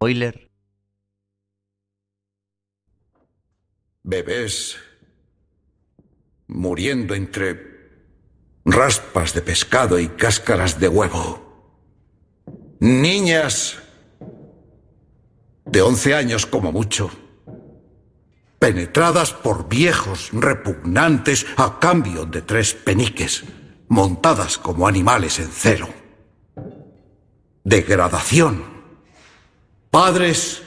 Spoiler. Bebés muriendo entre raspas de pescado y cáscaras de huevo. Niñas de 11 años como mucho, penetradas por viejos repugnantes a cambio de tres peniques, montadas como animales en celo. Degradación. Padres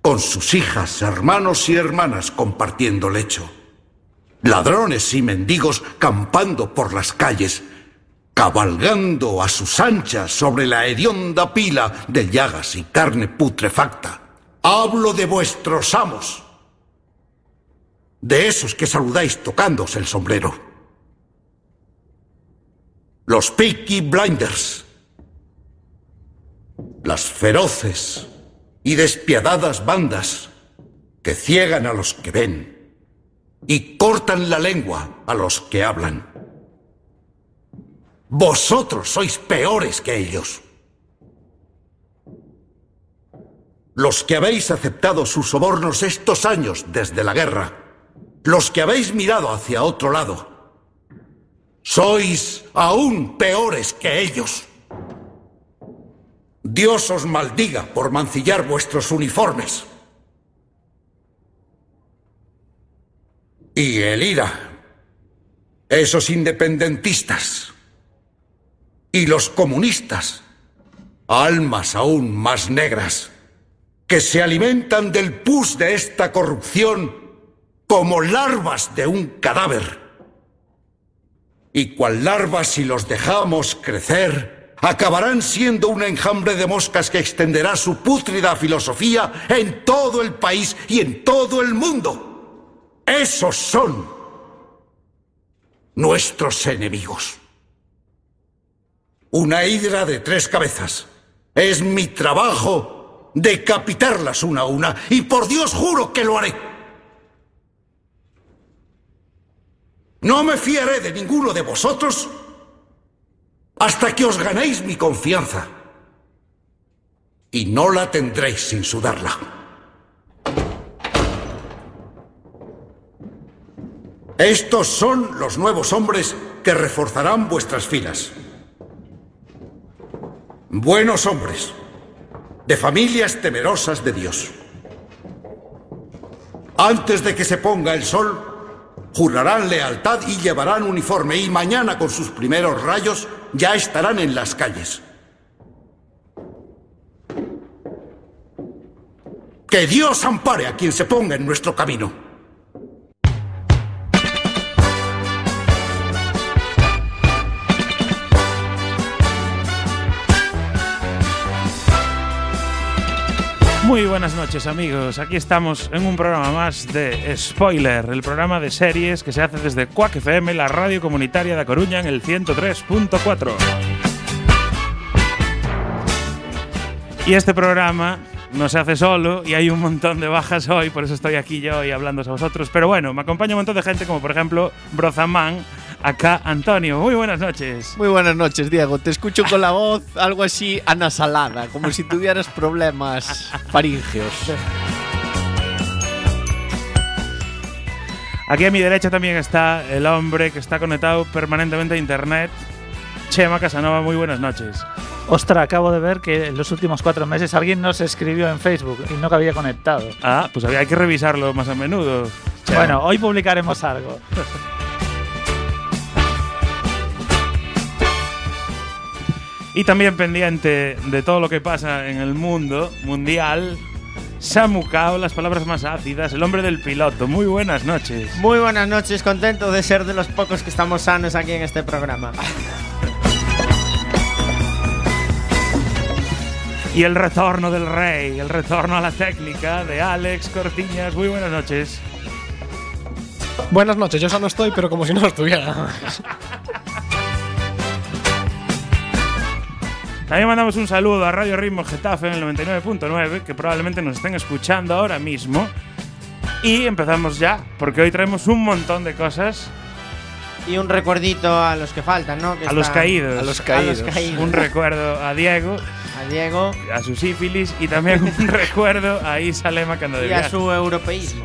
con sus hijas, hermanos y hermanas compartiendo lecho. Ladrones y mendigos campando por las calles, cabalgando a sus anchas sobre la hedionda pila de llagas y carne putrefacta. Hablo de vuestros amos, de esos que saludáis tocándos el sombrero. Los Peaky Blinders, las feroces y despiadadas bandas que ciegan a los que ven y cortan la lengua a los que hablan. Vosotros sois peores que ellos. Los que habéis aceptado sus sobornos estos años desde la guerra, los que habéis mirado hacia otro lado, sois aún peores que ellos. Dios os maldiga por mancillar vuestros uniformes. Y el IRA, esos independentistas y los comunistas, almas aún más negras, que se alimentan del pus de esta corrupción como larvas de un cadáver. Y cual larvas si los dejamos crecer, acabarán siendo un enjambre de moscas que extenderá su pútrida filosofía en todo el país y en todo el mundo. Esos son nuestros enemigos. Una hidra de tres cabezas. Es mi trabajo decapitarlas una a una y por Dios juro que lo haré. No me fiaré de ninguno de vosotros hasta que os ganéis mi confianza. Y no la tendréis sin sudarla. Estos son los nuevos hombres que reforzarán vuestras filas. Buenos hombres, de familias temerosas de Dios. Antes de que se ponga el sol, jurarán lealtad y llevarán uniforme y mañana con sus primeros rayos ya estarán en las calles. Que Dios ampare a quien se ponga en nuestro camino. Muy buenas noches amigos, aquí estamos en un programa más de Spoiler, el programa de series que se hace desde Quack FM, la radio comunitaria de Coruña en el 103.4. Y este programa no se hace solo y hay un montón de bajas hoy, por eso estoy aquí yo y hablando a vosotros. Pero bueno, me acompaña un montón de gente como por ejemplo Brozaman, acá Antonio. Muy buenas noches. Muy buenas noches, Diego. Te escucho con la voz algo así anasalada, como si tuvieras problemas faringeos. Aquí a mi derecha también está el hombre que está conectado permanentemente a internet. Chema Casanova, muy buenas noches. Ostras, acabo de ver que en los últimos cuatro meses alguien nos escribió en Facebook y no que había conectado. Ah, pues había que revisarlo más a menudo. Chema. Bueno, hoy publicaremos algo. Y también pendiente de todo lo que pasa en el mundo mundial, Samu Kao, las palabras más ácidas, el hombre del piloto. Muy buenas noches. Muy buenas noches, contento de ser de los pocos que estamos sanos aquí en este programa. Y el retorno del rey, el retorno a la técnica de Alex Cortiñas. Muy buenas noches. Buenas noches, yo ya no estoy, pero como si no lo estuviera. También mandamos un saludo a Radio Ritmo Getafe en el 99.9, que probablemente nos estén escuchando ahora mismo. Y empezamos ya, porque hoy traemos un montón de cosas. Y un recuerdito a los que faltan, ¿no? Que A los caídos. A los caídos. A los caídos. Un recuerdo a Diego. A Diego a su sífilis y también un recuerdo a Isa Lema cuando y a su europeísmo.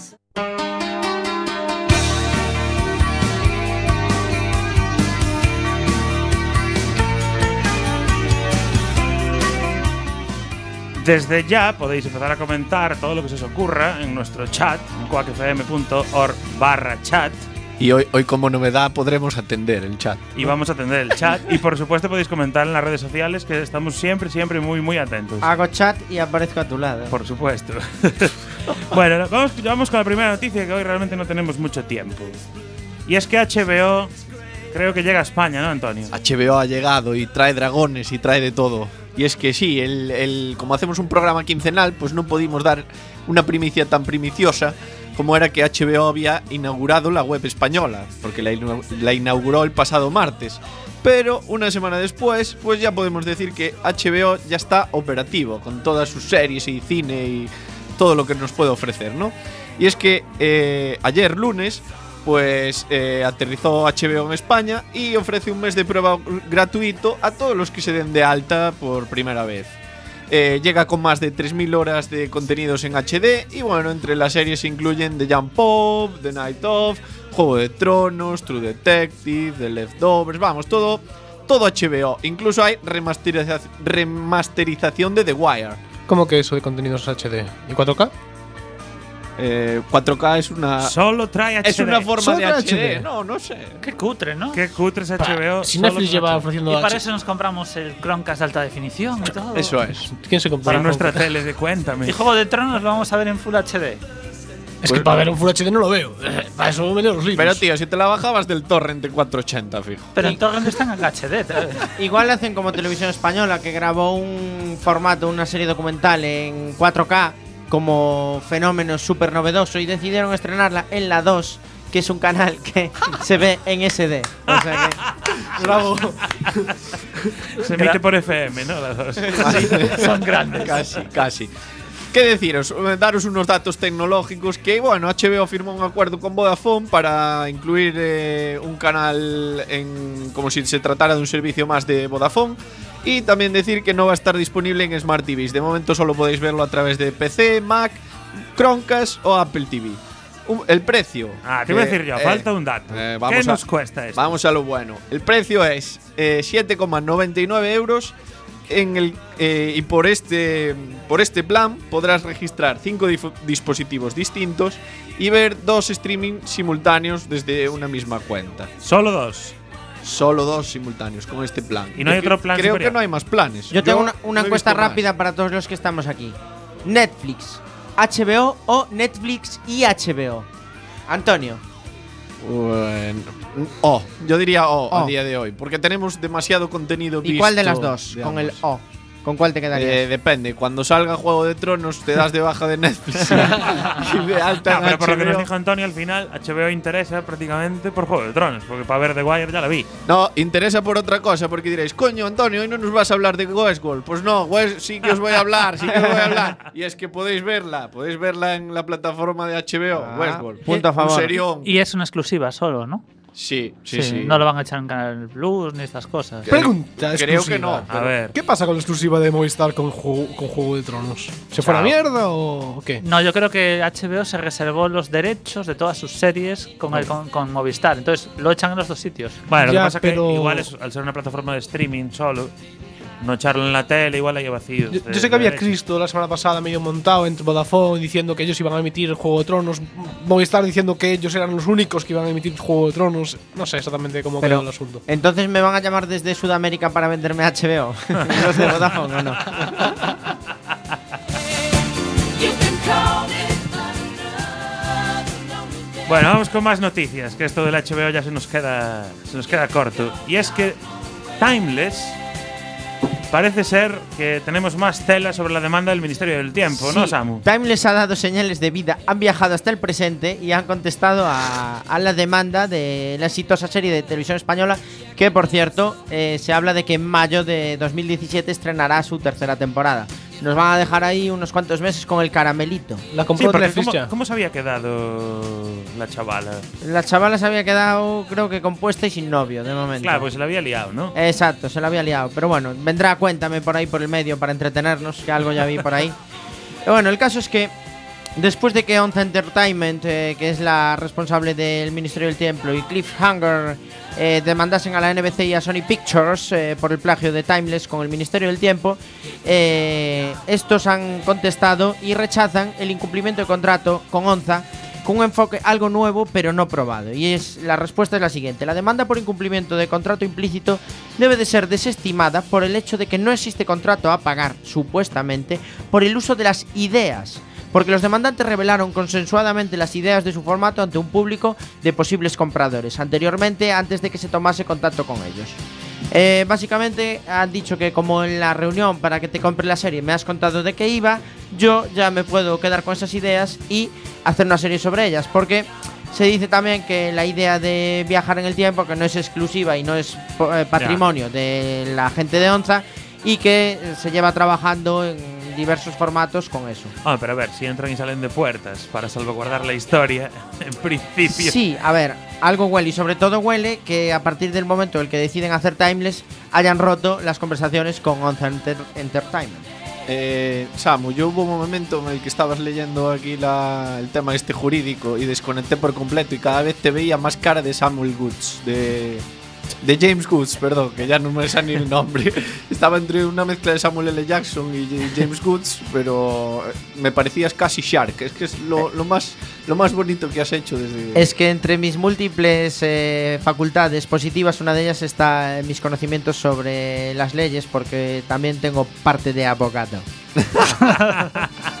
Desde ya podéis empezar a comentar todo lo que se os ocurra en nuestro chat, en quackfm.org barra chat. Y hoy, hoy como novedad podremos atender el chat. Y vamos a atender el chat. Y por supuesto podéis comentar en las redes sociales que estamos siempre, siempre muy, muy atentos. Hago chat y aparezco a tu lado. Por supuesto. bueno, vamos, vamos con la primera noticia que hoy realmente no tenemos mucho tiempo. Y es que HBO creo que llega a España, ¿no, Antonio? HBO ha llegado y trae dragones y trae de todo. Y es que sí, el, el- como hacemos un programa quincenal, pues no pudimos dar una primicia tan primiciosa como era que HBO había inaugurado la web española, porque la, la inauguró el pasado martes. Pero una semana después, pues ya podemos decir que HBO ya está operativo, con todas sus series y cine y todo lo que nos puede ofrecer, ¿no? Y es que eh, ayer lunes, pues eh, aterrizó HBO en España y ofrece un mes de prueba gratuito a todos los que se den de alta por primera vez. Eh, llega con más de 3.000 horas de contenidos en HD y bueno, entre las series se incluyen The Jump Pop, The Night Of, Juego de Tronos, True Detective, The Leftovers, vamos, todo, todo HBO. Incluso hay remasteriza- remasterización de The Wire. ¿Cómo que eso de contenidos HD? ¿Y 4K? Eh, 4K es una... Solo trae HD. Es una forma Solo de HD. HD. No, no sé. Qué cutre, ¿no? Qué cutres HBO. Si Netflix lleva HD. ofreciendo Y para eso nos compramos el Chromecast de alta definición y todo. Eso es. ¿Quién se compra? Para nuestra tele de Cuéntame. Y Juego de Tronos lo vamos a ver en Full HD. Es que para ver un Full HD no lo veo. Para eso me leo los libros. Pero tío, si te la bajabas del torrent de 480, fijo. Pero en torrent están en HD. Igual hacen como Televisión Española, que grabó un formato, una serie documental en 4K como fenómeno súper novedoso y decidieron estrenarla en la 2, que es un canal que se ve en SD. O sea que Bravo. Se emite por FM, ¿no? Las dos. Son grandes. Casi, casi. ¿Qué deciros? Eh, Daros unos datos tecnológicos que, bueno, HBO firmó un acuerdo con Vodafone para incluir eh, un canal en, como si se tratara de un servicio más de Vodafone. Y también decir que no va a estar disponible en Smart TVs. De momento solo podéis verlo a través de PC, Mac, Chromecast o Apple TV. Un- el precio. Ah, te iba a decir yo, eh, falta un dato. eh, ¿Qué vamos a- nos cuesta esto? Vamos a lo bueno. El precio es eh, 7,99 euros. En el, eh, y por este, por este plan podrás registrar 5 dispositivos distintos y ver dos streaming simultáneos desde una misma cuenta. Solo dos. Solo dos simultáneos con este plan. ¿Y no hay otro plan Creo superior? que no hay más planes. yo tengo una, no una he encuesta visto más. rápida para todos los que estamos aquí. Netflix, HBO o Netflix y HBO. Antonio. Bueno, O, yo diría O, a día de hoy, porque tenemos demasiado contenido ¿Y cuál de las visto dos? Con el. O. ¿Con cuál te quedarías? Eh, depende, cuando salga Juego de Tronos te das de baja de Netflix y de alta en pero por lo que nos dijo Antonio, al final HBO interesa prácticamente por Juego de Tronos, porque para ver The Wire ya la vi. No, interesa por otra cosa, porque diréis, coño, Antonio, hoy no nos vas a hablar de Westworld. Pues no, West, sí que os voy a hablar, sí que os voy a hablar. Y es que podéis verla, podéis verla en la plataforma de HBO, Ah, Westworld. punto a favor. Un serión. Y es una exclusiva solo, ¿no? Sí, sí, sí. No lo van a echar en Canal Plus ni estas cosas. Pregunta Creo exclusiva. que no. A ver. ¿Qué pasa con la exclusiva de Movistar con, Ju- con Juego de Tronos? ¿Se fue a la mierda o qué? No, yo creo que HBO se reservó los derechos de todas sus series con, el- con, con Movistar. Entonces lo echan en los dos sitios. Bueno, lo que pasa pero- que igual es, al ser una plataforma de streaming solo, no echarlo en la tele, igual hay vacíos. Yo, yo sé que había Cristo la semana pasada medio montado entre Vodafone diciendo que ellos iban a emitir Juego de Tronos, Movistar diciendo que ellos eran los únicos que iban a emitir Juego de Tronos. No sé exactamente cómo quedó el asunto. Entonces me van a llamar desde Sudamérica para venderme HBO. los de Vodafone o no. Bueno, vamos con más noticias, que esto del HBO ya se nos queda, se nos queda corto. Y es que Timeless parece ser que tenemos más tela sobre la demanda del Ministerio del Tiempo, ¿no, Sí, Samu? Timeless ha dado señales de vida, han viajado hasta el presente y han contestado a, a la demanda de la exitosa serie de televisión española, que por cierto eh, se habla de que en mayo de 2017 estrenará su tercera temporada. Nos van a dejar ahí unos cuantos meses con el caramelito. La Sí, compró porque Netflix ¿cómo, se había quedado la chavala? La chavala se había quedado, creo que compuesta y sin novio de momento. Claro, pues se la había liado, ¿no? Exacto, se la había liado. Pero bueno, vendrá, cuéntame por ahí por el medio para entretenernos, que algo ya vi por ahí. Y bueno, el caso es que después de que Onza Entertainment, eh, que es la responsable del Ministerio del Templo, y Cliffhanger eh, demandasen a la NBC y a Sony Pictures eh, por el plagio de Timeless con el Ministerio del Tiempo, eh, estos han contestado y rechazan el incumplimiento de contrato con Onza con un enfoque algo nuevo pero no probado. Y es la respuesta es la siguiente: la demanda por incumplimiento de contrato implícito debe de ser desestimada por el hecho de que no existe contrato a pagar supuestamente por el uso de las ideas. Porque los demandantes revelaron consensuadamente las ideas de su formato ante un público de posibles compradores, anteriormente antes de que se tomase contacto con ellos. Eh, básicamente han dicho que como en la reunión para que te compre la serie me has contado de qué iba, yo ya me puedo quedar con esas ideas y hacer una serie sobre ellas. Porque se dice también que la idea de viajar en el tiempo, que no es exclusiva y no es eh, patrimonio de la gente de Onza, y que se lleva trabajando en diversos formatos con eso. Ah, pero a ver, si entran y salen de puertas para salvaguardar la historia, en principio. Sí, a ver, algo huele y sobre todo huele que a partir del momento en el que deciden hacer Timeless hayan roto las conversaciones con Onza Enter- Entertainment. Eh, Samu, yo hubo un momento en el que estabas leyendo aquí la- el tema este jurídico y desconecté por completo y cada vez te veía más cara de Samuel Goods, de, de James Goods, perdón, que ya no me sale ni el nombre. Estaba entre una mezcla de Samuel L. Jackson y James Goods, pero eh, me parecías casi Shark. Es que es lo, lo más, lo más bonito que has hecho desde... Es que entre mis múltiples eh, facultades positivas, una de ellas está en mis conocimientos sobre las leyes, porque también tengo parte de abogado.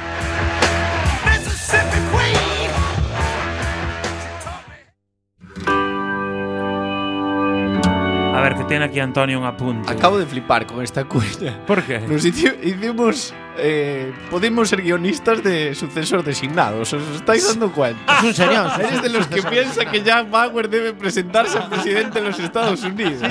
Tiene aquí Antonio un apunte. Acabo de flipar con esta cuña. ¿Por qué? Nos hici- hicimos. Eh, podemos ser guionistas de sucesor designados. ¿Os estáis dando cuenta? Es un serión. Eres de los que piensa que Jack Bauer debe presentarse a presidente de los Estados Unidos.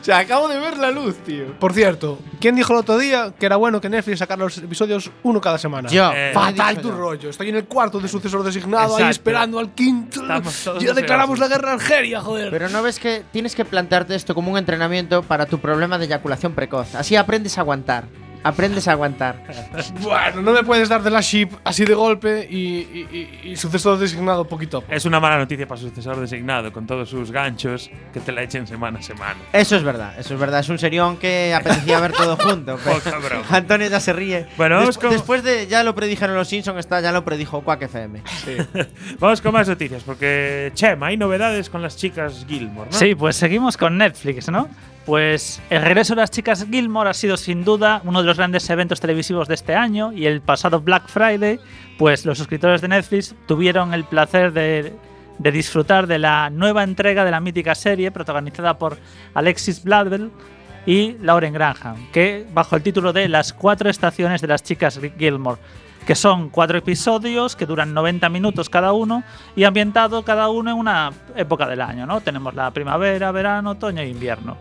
O sea, acabo de ver la luz, tío. Por cierto, ¿quién dijo el otro día que era bueno que Netflix sacara los episodios uno cada semana? Yo. Eh, Fatal he dicho tu yo. rollo. Estoy en el cuarto de sucesor designado, ahí Exacto. esperando al quinto. Ya declaramos la guerra a Algeria, joder. Pero no ves que tienes que plantearte esto como un entrenamiento para tu problema de eyaculación precoz. Así aprendes a aguantar. Aprendes a aguantar. Bueno, no me puedes dar de la ship así de golpe y, y- y- y sucesor designado poquito. a poco. Es una mala noticia para su sucesor designado, con todos sus ganchos que te la echen semana a semana. Eso es verdad, eso es verdad. Es un serión que apetecía ver todo junto. pero. Antonio ya se ríe. Bueno, vamos Des- con- Después de ya lo predijeron los Simpsons, está ya lo predijo Quack FM. Vamos con más noticias, porque Chema, hay novedades con las chicas Gilmore, ¿no? Sí, pues seguimos con Netflix, ¿no? Pues el regreso de las chicas Gilmore ha sido sin duda uno de los grandes eventos televisivos de este año y el pasado Black Friday, pues los suscriptores de Netflix tuvieron el placer de, disfrutar de la nueva entrega de la mítica serie protagonizada por Alexis Bladwell y Lauren Graham, que bajo el título de Las cuatro estaciones de las chicas Gilmore, que son cuatro episodios que duran 90 minutos cada uno y ambientado cada uno en una época del año, ¿no? Tenemos la primavera, verano, otoño e invierno.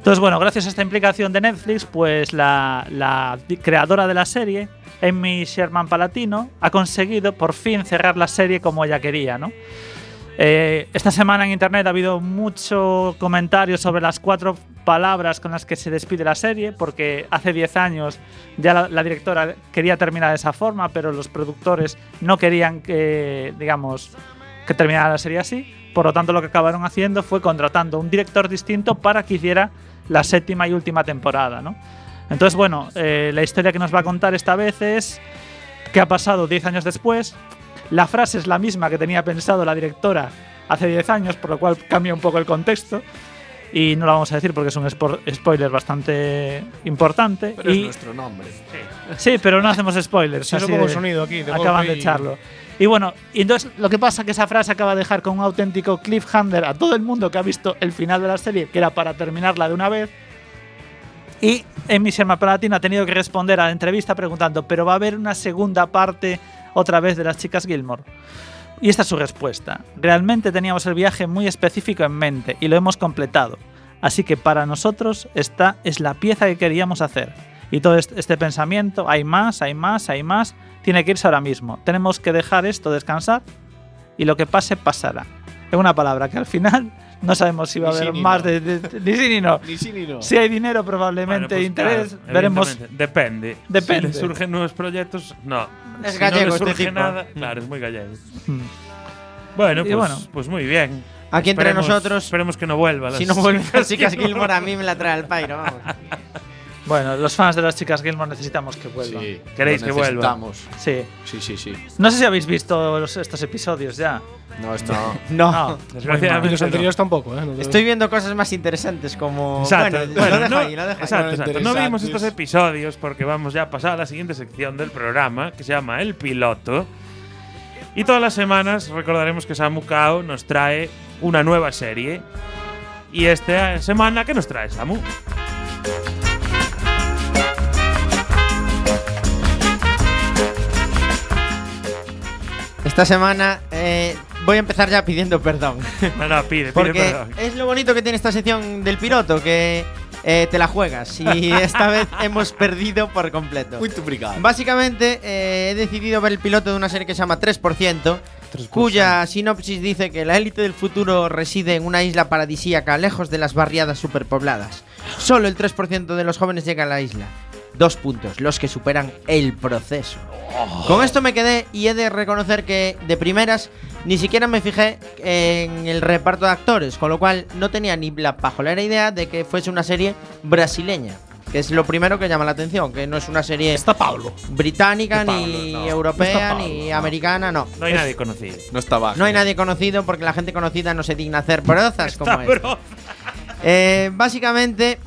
Entonces, bueno, gracias a esta implicación de Netflix, pues la, creadora de la serie, Amy Sherman Palatino, ha conseguido por fin cerrar la serie como ella quería, ¿no? Eh, esta semana en internet ha habido mucho comentario sobre las cuatro palabras con las que se despide la serie, porque hace 10 años ya la, la directora quería terminar de esa forma, pero los productores no querían que, digamos, que terminara la serie así. Por lo tanto, lo que acabaron haciendo fue contratando un director distinto para que hiciera la séptima y última temporada, ¿no? Entonces, bueno, eh, la historia que nos va a contar esta vez es qué ha pasado 10 años después. La frase es la misma que tenía pensado la directora hace 10 años, por lo cual cambia un poco el contexto. Y no la vamos a decir porque es un spoiler bastante importante. Pero es y, nuestro nombre. Sí, pero no hacemos spoilers. Así pongo de- sonido aquí, de Acaban de y- echarlo. Y bueno, y entonces lo que pasa es que esa frase acaba de dejar con un auténtico cliffhanger a todo el mundo que ha visto el final de la serie, que era para terminarla de una vez. Y Sherman Paladin ha tenido que responder a la entrevista preguntando, ¿pero va a haber una segunda parte otra vez de las chicas Gilmore? Y esta es su respuesta. Realmente teníamos el viaje muy específico en mente y lo hemos completado. Así que para nosotros esta es la pieza que queríamos hacer. Y todo este este pensamiento, hay más, hay más, hay más, tiene que irse ahora mismo. Tenemos que dejar esto descansar y lo que pase pasará. Es una palabra que al final no sabemos si va a Ni sí haber ni más no. de, de- ni sí ni no. Ni sí ni no. Si hay dinero, Bueno, probablemente pues interés, claro, veremos. Depende. Depende. Si le surgen nuevos proyectos, no. Es si gallego no este le surge tipo. nada, claro, es muy gallego. Mm. Bueno, pues, bueno. pues muy bien. Aquí entre Esperemos- nosotros, Esperemos que no vuelva. si no las chicas Gilmore. Gilmore, a mí me la trae al pairo, vamos. Bueno, los fans de las chicas Gilmore necesitamos que vuelvan. Sí, ¿Queréis lo que vuelva? necesitamos. Sí. Sí, sí, sí. No sé si habéis visto los- estos episodios ya. No, esto No. No. Desgraciadamente los anteriores tampoco, ¿eh? No te- Estoy viendo cosas más interesantes como. Exacto. Bueno, Bueno, lo dejo no, ahí, lo dejo ahí. exacto, exacto. No vimos estos episodios porque vamos ya a pasar a la siguiente sección del programa que se llama El Piloto. Y todas las semanas recordaremos que Samu Kao nos trae una nueva serie. Y esta semana, ¿qué nos trae Samu? Esta semana eh, voy a empezar ya pidiendo perdón. No, no, pide, pide Porque perdón. es lo bonito que tiene esta sección del piloto, que eh, te la juegas. Y esta vez hemos perdido por completo. Muito obrigado. Básicamente eh, he decidido ver el piloto de una serie que se llama 3%, cuya sinopsis dice que la élite del futuro reside en una isla paradisíaca lejos de las barriadas superpobladas. Solo el 3% de los jóvenes llega a la isla. Dos puntos, los que superan el proceso. Con esto me quedé y he de reconocer que de primeras ni siquiera me fijé en el reparto de actores, con lo cual no tenía ni la pajolera idea de que fuese una serie brasileña. Que es lo primero que llama la atención, que no es una serie Está Pablo. británica, Está Pablo, ni no. europea, Está Pablo, ni no. americana, no. No hay Es- nadie conocido. No está bajo. no hay nadie conocido porque la gente conocida no se digna hacer brozas como Está esta. Eh, básicamente,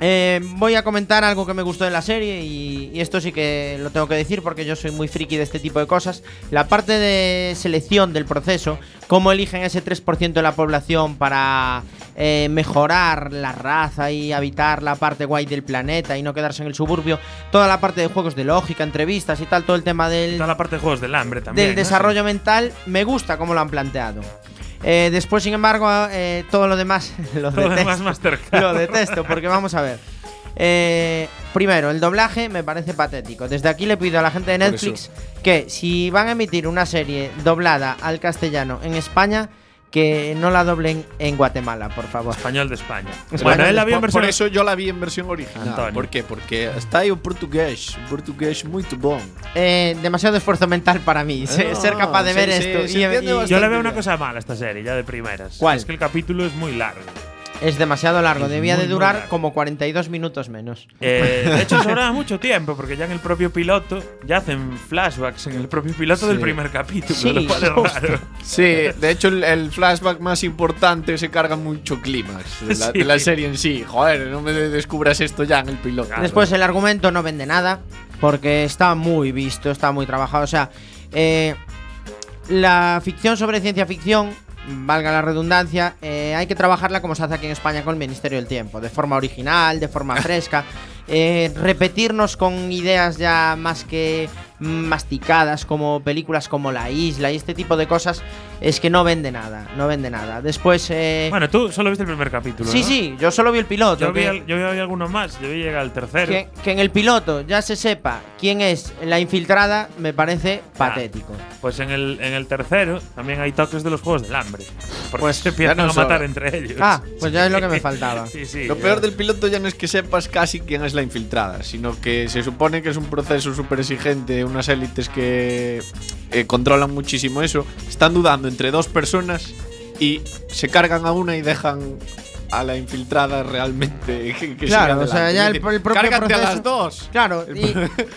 eh, voy a comentar algo que me gustó de la serie y, y esto sí que lo tengo que decir porque yo soy muy friki de este tipo de cosas. La parte de selección del proceso, cómo eligen ese 3% de la población para eh, mejorar la raza y habitar la parte guay del planeta y no quedarse en el suburbio. Toda la parte de juegos de lógica, entrevistas y tal, todo el tema del, Toda la parte de juegos del hambre también. del ¿no? desarrollo mental, me gusta cómo lo han planteado. Eh, después, sin embargo, eh, todo lo demás lo Todo detesto. Lo detesto, porque vamos a ver. Eh, primero, el doblaje me parece patético. Desde aquí le pido a la gente de Netflix que si van a emitir una serie doblada al castellano en España, que no la doblen en Guatemala, por favor. Español de España. Español bueno, él la vio en Por, versión. por eso yo la vi en versión original. Antonio. ¿Por qué? Porque está aí o portugués, un portugués muito bom. Eh, demasiado esfuerzo mental para mí, No, ser capaz de sí, ver sí, esto. se y- y-. Yo le veo una cosa mala a esta serie, ya de primeras. ¿Cuál? Es que el capítulo es muy largo. Es demasiado largo, Es debía de durar largo. como 42 minutos menos. Eh, de hecho, sobraba mucho tiempo, porque ya en el propio piloto ya hacen flashbacks en el propio piloto del primer capítulo, Sí, lo cual es raro. Sí, de hecho el, el flashback más importante se carga mucho clímax de, la- Sí. de la serie en sí. Joder, no me de- descubras esto ya en el piloto. Claro. Después el argumento no vende nada, porque está muy visto, está muy trabajado. O sea, eh, la ficción sobre ciencia ficción, valga la redundancia, eh, hay que trabajarla como se hace aquí en España con el Ministerio del Tiempo, de forma original, de forma fresca. Eh, repetirnos con ideas ya más que masticadas como películas como La Isla y este tipo de cosas es que no vende nada, no vende nada. Después... eh, Bueno, tú solo viste el primer capítulo. sí, ¿no? sí, yo solo vi el piloto. Yo vi, que- al- yo vi alguno más, yo vi llegar al tercero. que, que en el piloto ya se sepa quién es la infiltrada me parece patético. Pues en el, en el tercero también hay toques de los juegos del hambre. Porque Pues se empiezan no a matar entre ellos. Ah, pues ya es lo que me faltaba. Sí, sí. Lo peor del piloto ya no es que sepas casi quién es la infiltrada, sino que se supone que es un proceso súper exigente, unas élites que eh, controlan muchísimo eso, están dudando entre dos personas y se cargan a una y dejan a la infiltrada realmente que, que Claro, o sea, ya el, propio cárgate proceso. a las dos. Claro, y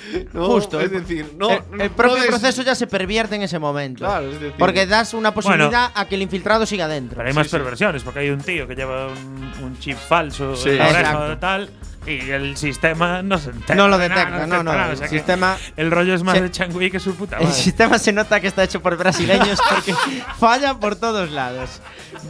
No, justo. es el- decir, no, el, propio des- proceso ya se pervierte en ese momento. Claro, es decir, Porque das una posibilidad a que el infiltrado siga dentro. Pero hay más perversiones, porque hay un tío que lleva un, un chip falso Sí. en la oreja tal, y el sistema no se entera. No lo detecta, no, detecta no. nada, o El sea que sistema, el rollo es más se- de Changui que su puta el madre. sistema se nota que está hecho por brasileños porque falla por todos lados.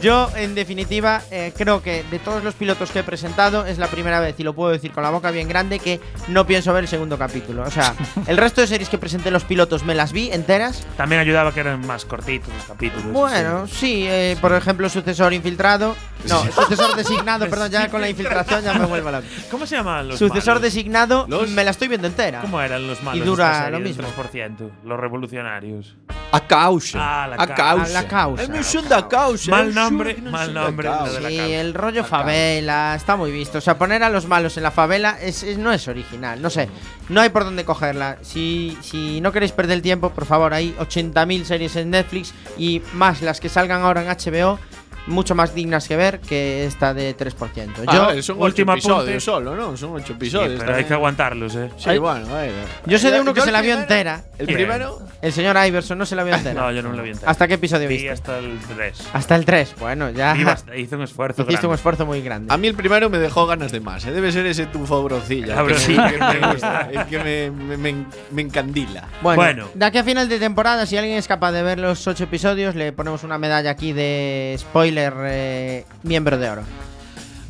Yo, en definitiva, eh, creo que de todos los pilotos que he presentado es la primera vez, y lo puedo decir con la boca bien grande, que no pienso ver el segundo capítulo. O sea, el resto de series que presenté los pilotos me las vi enteras. También ayudaba que eran más cortitos los capítulos. Bueno, sí, eh, por ejemplo, sucesor infiltrado. No, sucesor designado, perdón, ya con la infiltración ya me vuelvo la. Sí. ¿Cómo se llaman los Sucesor malos? designado, Los- me la estoy viendo entera. ¿Cómo eran los malos? Y dura lo mismo. 3%, los revolucionarios. A causa. Ah, la a ca- causa. a la causa. A mí son da causa. Mal nombre, mal nombre, de la Sí, el rollo La causa. favela está muy visto. O sea, poner a los malos en la favela es, es- no es original. No sé, no hay por dónde cogerla. Si, si no queréis perder el tiempo, por favor, hay 80.000 series en Netflix y más las que salgan ahora en HBO, mucho más dignas que ver que esta de 3%. Ah, Yo, son último episodios apunte. solo, ¿no? Son ocho Sí, episodios. pero hay que aguantarlos, ¿eh? Sí, bueno, bueno. yo sé de uno que se el la vio entera. El primero. El señor Iverson no se la vio entera. No, yo no lo vi entero. ¿Hasta qué episodio Vi viste? hasta el 3. Hasta el 3. Bueno, ya hizo un esfuerzo hiciste un esfuerzo muy grande. A mí el primero me dejó ganas de más. ¿eh? Debe ser ese tu broncilla. La que sí, que me gusta. El que me, me, me- me encandila. Bueno, Bueno. de aquí a final de temporada, si alguien es capaz de ver los ocho episodios, le ponemos una medalla aquí de spoiler eh, miembro de oro.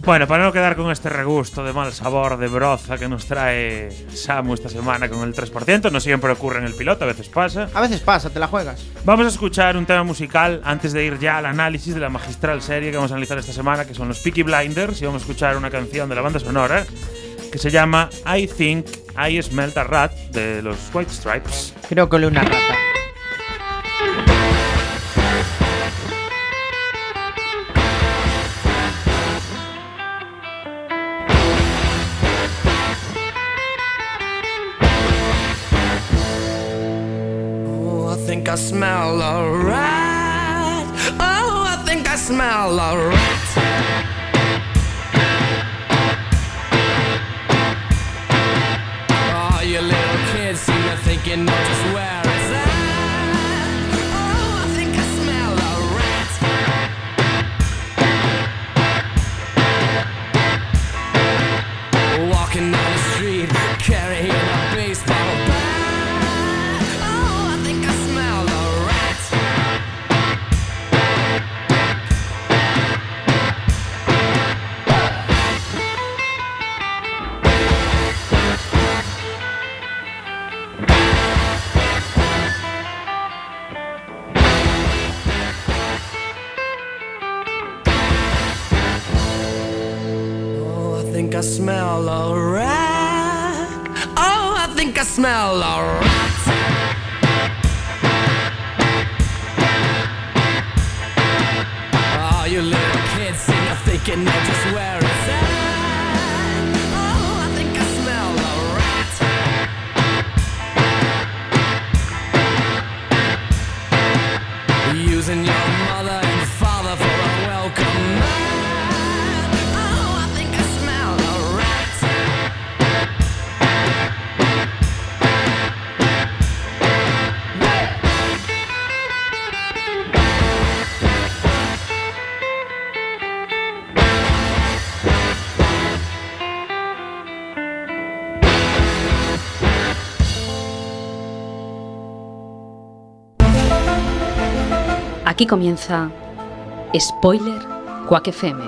Bueno, para no quedar con este regusto de mal sabor de broza que nos trae Samu esta semana con el 3%, no siempre ocurre en el piloto, a veces pasa. A veces pasa, te la juegas. Vamos a escuchar un tema musical antes de ir ya al análisis de la magistral serie que vamos a analizar esta semana, que son los Peaky Blinders, y vamos a escuchar una canción de la banda sonora que se llama I Think I Smelt a Rat de los White Stripes. Creo que le una rata. I smell a rat. Oh, I think I smell a rat. Oh, you little kids seem to think you know just where smell a rat. Oh, I think I smell a rat. Oh, you little kids seem to think you know just where it's at. Oh, I think I smell a rat. Using your Aquí comienza Spoiler Quack FM.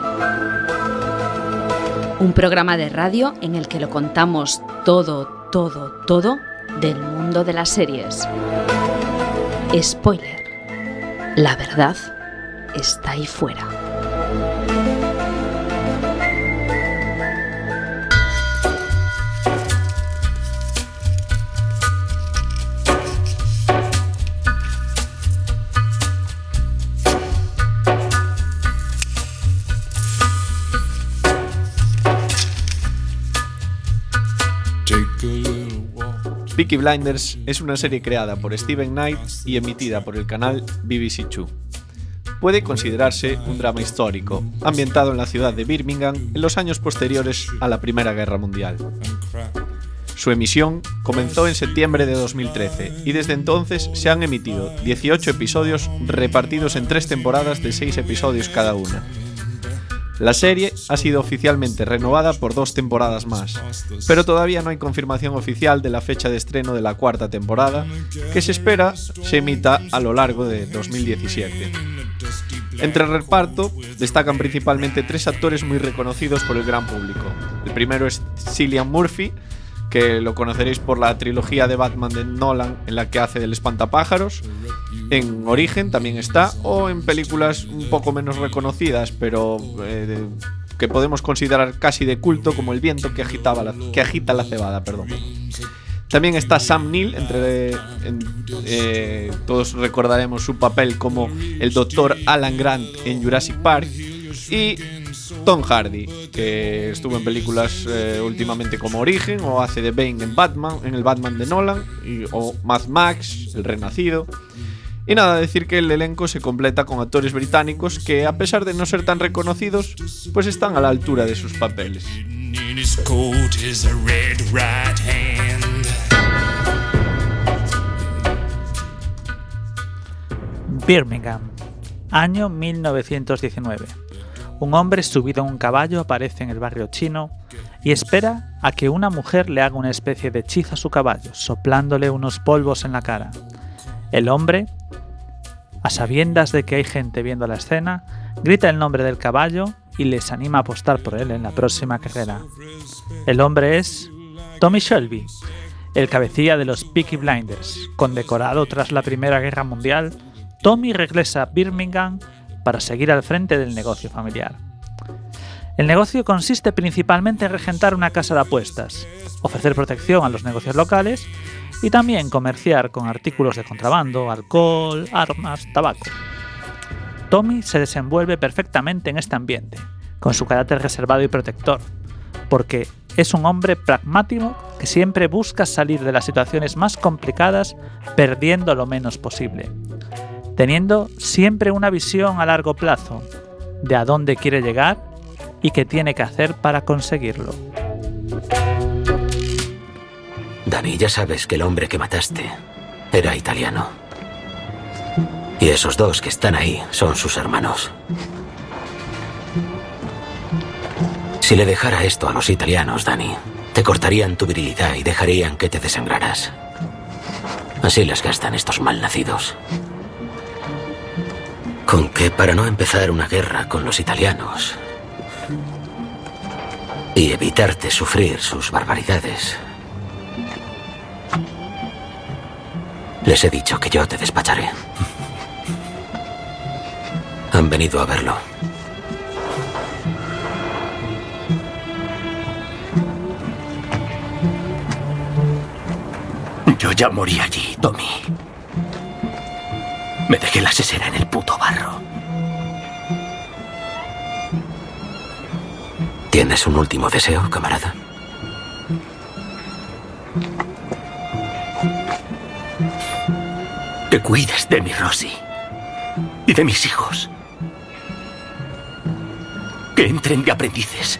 Un programa de radio en el que lo contamos todo, todo, todo del mundo de las series. Spoiler. La verdad está ahí fuera. Peaky Blinders es una serie creada por Steven Knight y emitida por el canal BBC Two. Puede considerarse un drama histórico, ambientado en la ciudad de Birmingham en los años posteriores a la Primera Guerra Mundial. Su emisión comenzó en septiembre de 2013 y desde entonces se han emitido 18 episodios repartidos en tres temporadas de 6 episodios cada una. La serie ha sido oficialmente renovada por dos temporadas más, pero todavía no hay confirmación oficial de la fecha de estreno de la cuarta temporada, que se espera se emita a lo largo de 2017. Entre el reparto destacan principalmente tres actores muy reconocidos por el gran público. El primero es Cillian Murphy, que lo conoceréis por la trilogía de Batman de Nolan en la que hace del espantapájaros. En Origen también está, o en películas un poco menos reconocidas, pero eh, que podemos considerar casi de culto, como El viento que, agitaba que agita la cebada. Perdón. También está Sam Neill, entre en- eh, todos recordaremos su papel como el Dr. Alan Grant en Jurassic Park y Tom Hardy, que estuvo en películas eh, últimamente como Origen o hace de Bane en Batman, en el Batman de Nolan o Mad Max, El Renacido. Y nada, decir que el elenco se completa con actores británicos que a pesar de no ser tan reconocidos, pues están a la altura de sus papeles. Birmingham, año 1919. Un hombre subido a un caballo aparece en el barrio chino y espera a que una mujer le haga una especie de hechizo a su caballo, soplándole unos polvos en la cara. El hombre, a sabiendas de que hay gente viendo la escena, grita el nombre del caballo y les anima a apostar por él en la próxima carrera. El hombre es Tommy Shelby, el cabecilla de los Peaky Blinders. Condecorado tras la Primera Guerra Mundial, Tommy regresa a Birmingham para seguir al frente del negocio familiar. El negocio consiste principalmente en regentar una casa de apuestas, ofrecer protección a los negocios locales y también comerciar con artículos de contrabando, alcohol, armas, tabaco. Tommy se desenvuelve perfectamente en este ambiente, con su carácter reservado y protector, porque es un hombre pragmático que siempre busca salir de las situaciones más complicadas perdiendo lo menos posible, teniendo siempre una visión a largo plazo de a dónde quiere llegar y qué tiene que hacer para conseguirlo. Dani, ya sabes que el hombre que mataste era italiano. Y esos dos que están ahí son sus hermanos. Si le dejara esto a los italianos, Dani, te cortarían tu virilidad y dejarían que te desangraras. Así las gastan estos malnacidos. Con que para no empezar una guerra con los italianos y evitarte sufrir sus barbaridades, les he dicho que yo te despacharé. Han venido a verlo. Yo ya morí allí, Tommy. Me dejé la sesera en el puto barro. ¿Tienes un último deseo, camarada? Que cuides de mi Rosy. Y de mis hijos. Que entren de aprendices.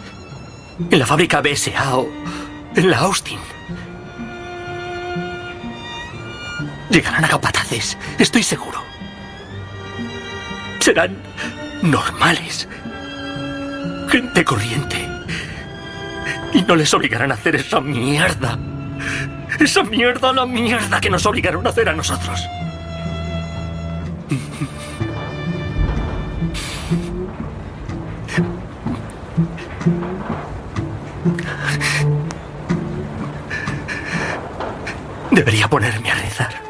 En la fábrica BSA o en la Austin. Llegarán a capataces, estoy seguro. Serán normales. Gente corriente. Y no les obligarán a hacer esa mierda. Esa mierda, la mierda que nos obligaron a hacer a nosotros. Debería ponerme a rezar.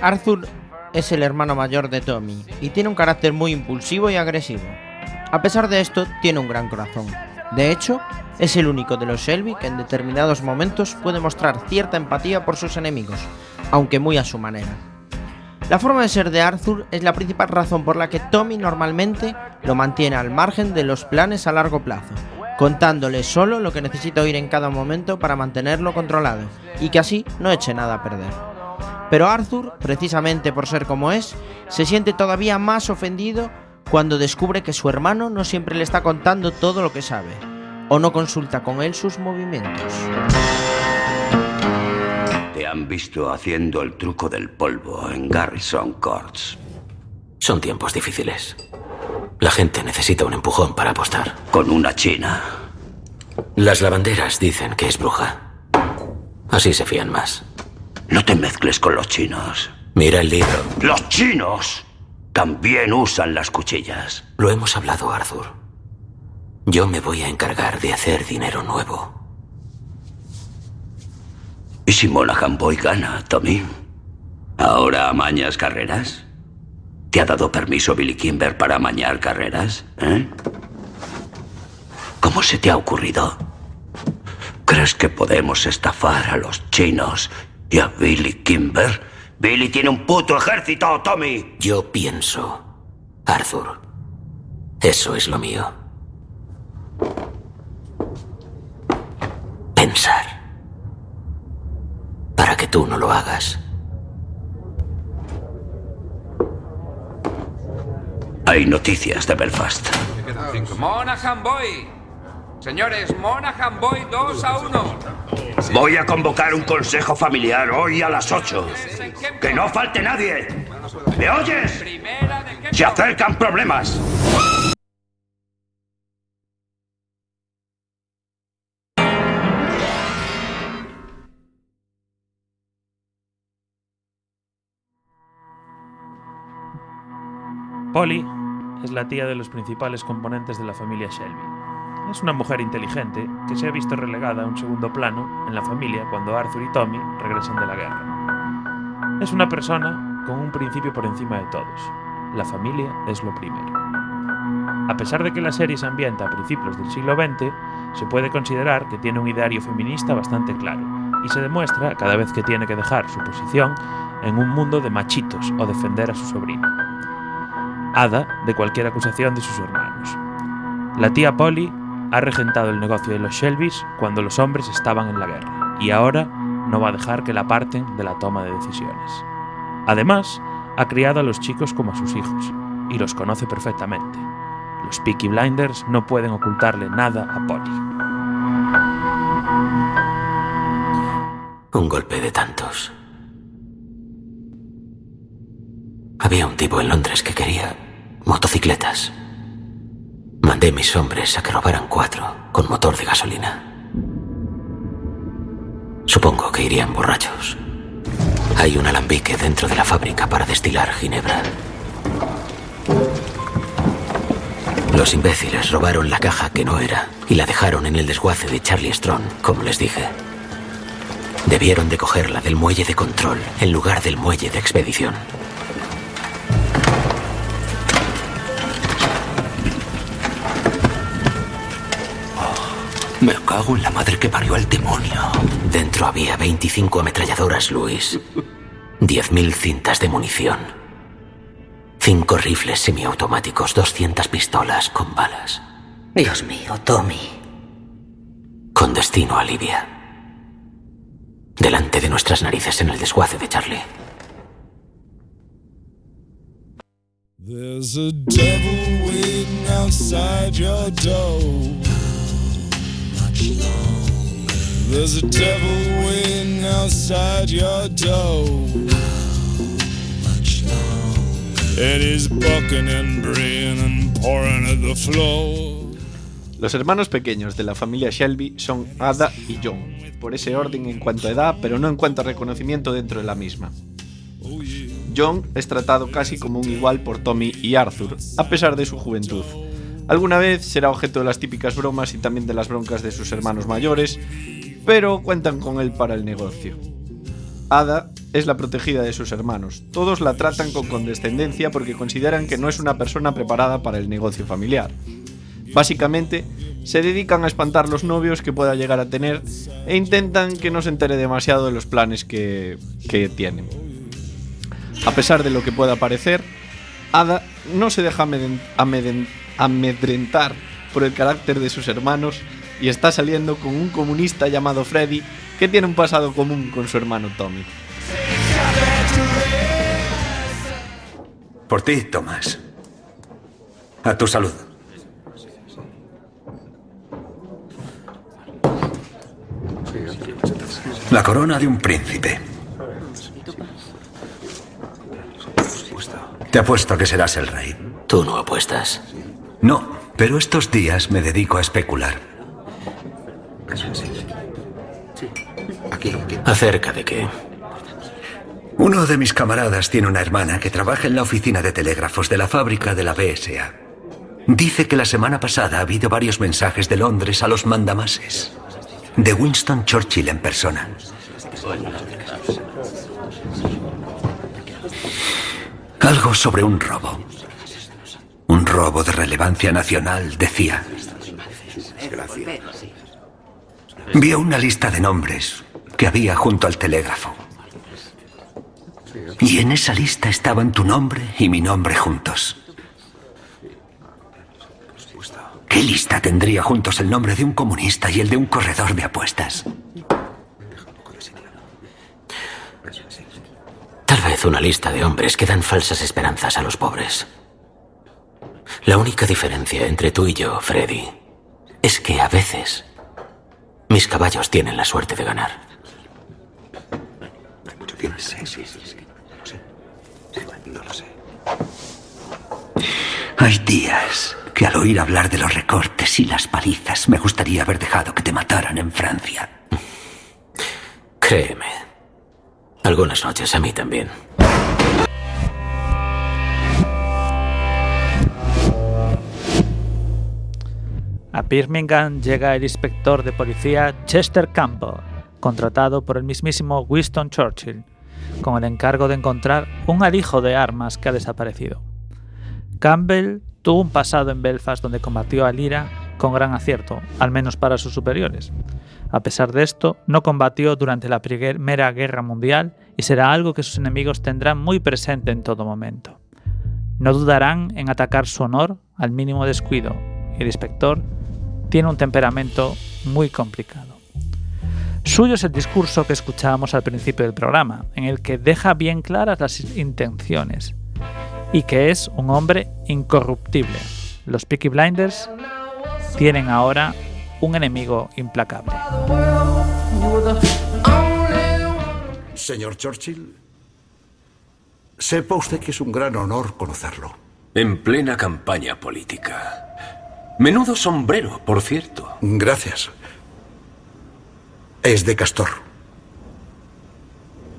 Arthur es el hermano mayor de Tommy y tiene un carácter muy impulsivo y agresivo. A pesar de esto, tiene un gran corazón. De hecho, es el único de los Shelby que en determinados momentos puede mostrar cierta empatía por sus enemigos, aunque muy a su manera. La forma de ser de Arthur es la principal razón por la que Tommy normalmente lo mantiene al margen de los planes a largo plazo, contándole solo lo que necesita oír en cada momento para mantenerlo controlado, y que así no eche nada a perder. Pero Arthur, precisamente por ser como es, se siente todavía más ofendido cuando descubre que su hermano no siempre le está contando todo lo que sabe, o no consulta con él sus movimientos. Te han visto haciendo el truco del polvo en Garrison Courts. Son tiempos difíciles. La gente necesita un empujón para apostar. Con una china. Las lavanderas dicen que es bruja. Así se fían más. No te mezcles con los chinos. Mira el libro. ¡Los chinos! También usan las cuchillas. Lo hemos hablado, Arthur. Yo me voy a encargar de hacer dinero nuevo. ¿Y si Monaghan Boy gana, Tommy? ¿Ahora amañas carreras? ¿Te ha dado permiso Billy Kimber para amañar carreras? ¿Eh? ¿Cómo se te ha ocurrido? ¿Crees que podemos estafar a los chinos y a Billy Kimber? Billy tiene un puto ejército, Tommy. Yo pienso, Arthur. Eso es lo mío. Pensar. Para que tú no lo hagas. Hay noticias de Belfast. Monaghan Boy. Señores, Monaghan Boy 2 a 1. Voy a convocar un consejo familiar hoy a las 8. ¡Que no falte nadie! ¿Me oyes? Se acercan problemas. Polly es la tía de los principales componentes de la familia Shelby. Es una mujer inteligente que se ha visto relegada a un segundo plano en la familia cuando Arthur y Tommy regresan de la guerra. Es una persona con un principio por encima de todos. La familia es lo primero. A pesar de que la serie se ambienta a principios del siglo XX, se puede considerar que tiene un ideario feminista bastante claro y se demuestra cada vez que tiene que dejar su posición en un mundo de machitos o defender a su sobrino. Ada de cualquier acusación de sus hermanos. La tía Polly ha regentado el negocio de los Shelbys cuando los hombres estaban en la guerra y ahora no va a dejar que la aparten de la toma de decisiones. Además, ha criado a los chicos como a sus hijos y los conoce perfectamente. Los Peaky Blinders no pueden ocultarle nada a Polly. Un golpe de tantos. Había un tipo en Londres que quería motocicletas. Mandé mis hombres a que robaran cuatro con motor de gasolina. Supongo que irían borrachos. Hay un alambique dentro de la fábrica para destilar ginebra. Los imbéciles robaron la caja que no era y la dejaron en el desguace de Charlie Strong, como les dije. Debieron de cogerla del muelle de control en lugar del muelle de expedición. Me cago en la madre que parió al demonio. Dentro había 25 ametralladoras, Luis. 10.000 cintas de munición. Cinco rifles semiautomáticos, 200 pistolas con balas. Dios mío, Tommy. Con destino a Libia. Delante de nuestras narices en el desguace de Charlie. There's a devil waiting outside your door. There's a devil waiting outside your door. And he's bucking and braying and pouring at the floor. Los hermanos pequeños de la familia Shelby son Ada y John, por ese orden en cuanto a edad, pero no en cuanto a reconocimiento dentro de la misma. John es tratado casi como un igual por Tommy y Arthur, a pesar de su juventud. Alguna vez será objeto de las típicas bromas y también de las broncas de sus hermanos mayores, pero cuentan con él para el negocio. Ada es la protegida de sus hermanos. Todos la tratan con condescendencia porque consideran que no es una persona preparada para el negocio familiar. Básicamente, se dedican a espantar los novios que pueda llegar a tener e intentan que no se entere demasiado de los planes que, que tienen. A pesar de lo que pueda parecer, Ada no se deja ameden- amedrentar por el carácter de sus hermanos y está saliendo con un comunista llamado Freddy que tiene un pasado común con su hermano Tommy. Por ti, Tomás. A tu salud. La corona de un príncipe. Te apuesto que serás el rey. Tú no apuestas. No, pero estos días me dedico a especular. ¿Acerca de qué? Uno de mis camaradas tiene una hermana que trabaja en la oficina de telégrafos de la fábrica de la BSA. Dice que la semana pasada ha habido varios mensajes de Londres a los mandamases. De Winston Churchill en persona. Algo sobre un robo. Robo de relevancia nacional, decía. Vio una lista de nombres que había junto al telégrafo. Y en esa lista estaban tu nombre y mi nombre juntos. ¿Qué lista tendría juntos el nombre de un comunista y el de un corredor de apuestas? Tal vez una lista de hombres que dan falsas esperanzas a los pobres. La única diferencia entre tú y yo, Freddy, es que a veces mis caballos tienen la suerte de ganar. Hay días que al oír hablar de los recortes y las palizas me gustaría haber dejado que te mataran en Francia. Créeme. Algunas noches a mí también. A Birmingham llega el inspector de policía Chester Campbell, contratado por el mismísimo Winston Churchill, con el encargo de encontrar un alijo de armas que ha desaparecido. Campbell tuvo un pasado en Belfast donde combatió a Lira con gran acierto, al menos para sus superiores. A pesar de esto, no combatió durante la Primera Guerra Mundial y será algo que sus enemigos tendrán muy presente en todo momento. No dudarán en atacar su honor al mínimo descuido, el inspector tiene un temperamento muy complicado. Suyo es el discurso que escuchábamos al principio del programa, en el que deja bien claras las intenciones y que es un hombre incorruptible. Los Peaky Blinders tienen ahora un enemigo implacable. Señor Churchill, sepa usted que es un gran honor conocerlo. En plena campaña política. Menudo sombrero, por cierto. Gracias. Es de castor.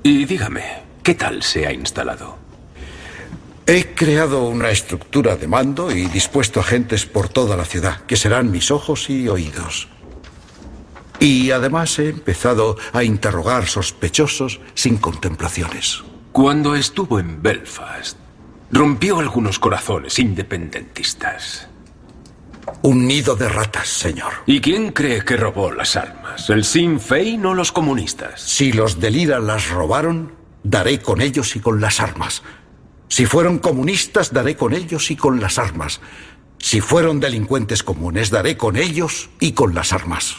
Y dígame, ¿qué tal se ha instalado? He creado una estructura de mando y dispuesto agentes por toda la ciudad, que serán mis ojos y oídos. Y además he empezado a interrogar sospechosos sin contemplaciones. Cuando estuvo en Belfast, rompió algunos corazones independentistas. Un nido de ratas, señor. ¿Y quién cree que robó las armas? ¿El Sinn Féin o los comunistas? Si los de Lira las robaron, daré con ellos y con las armas. Si fueron comunistas, daré con ellos y con las armas. Si fueron delincuentes comunes, daré con ellos y con las armas.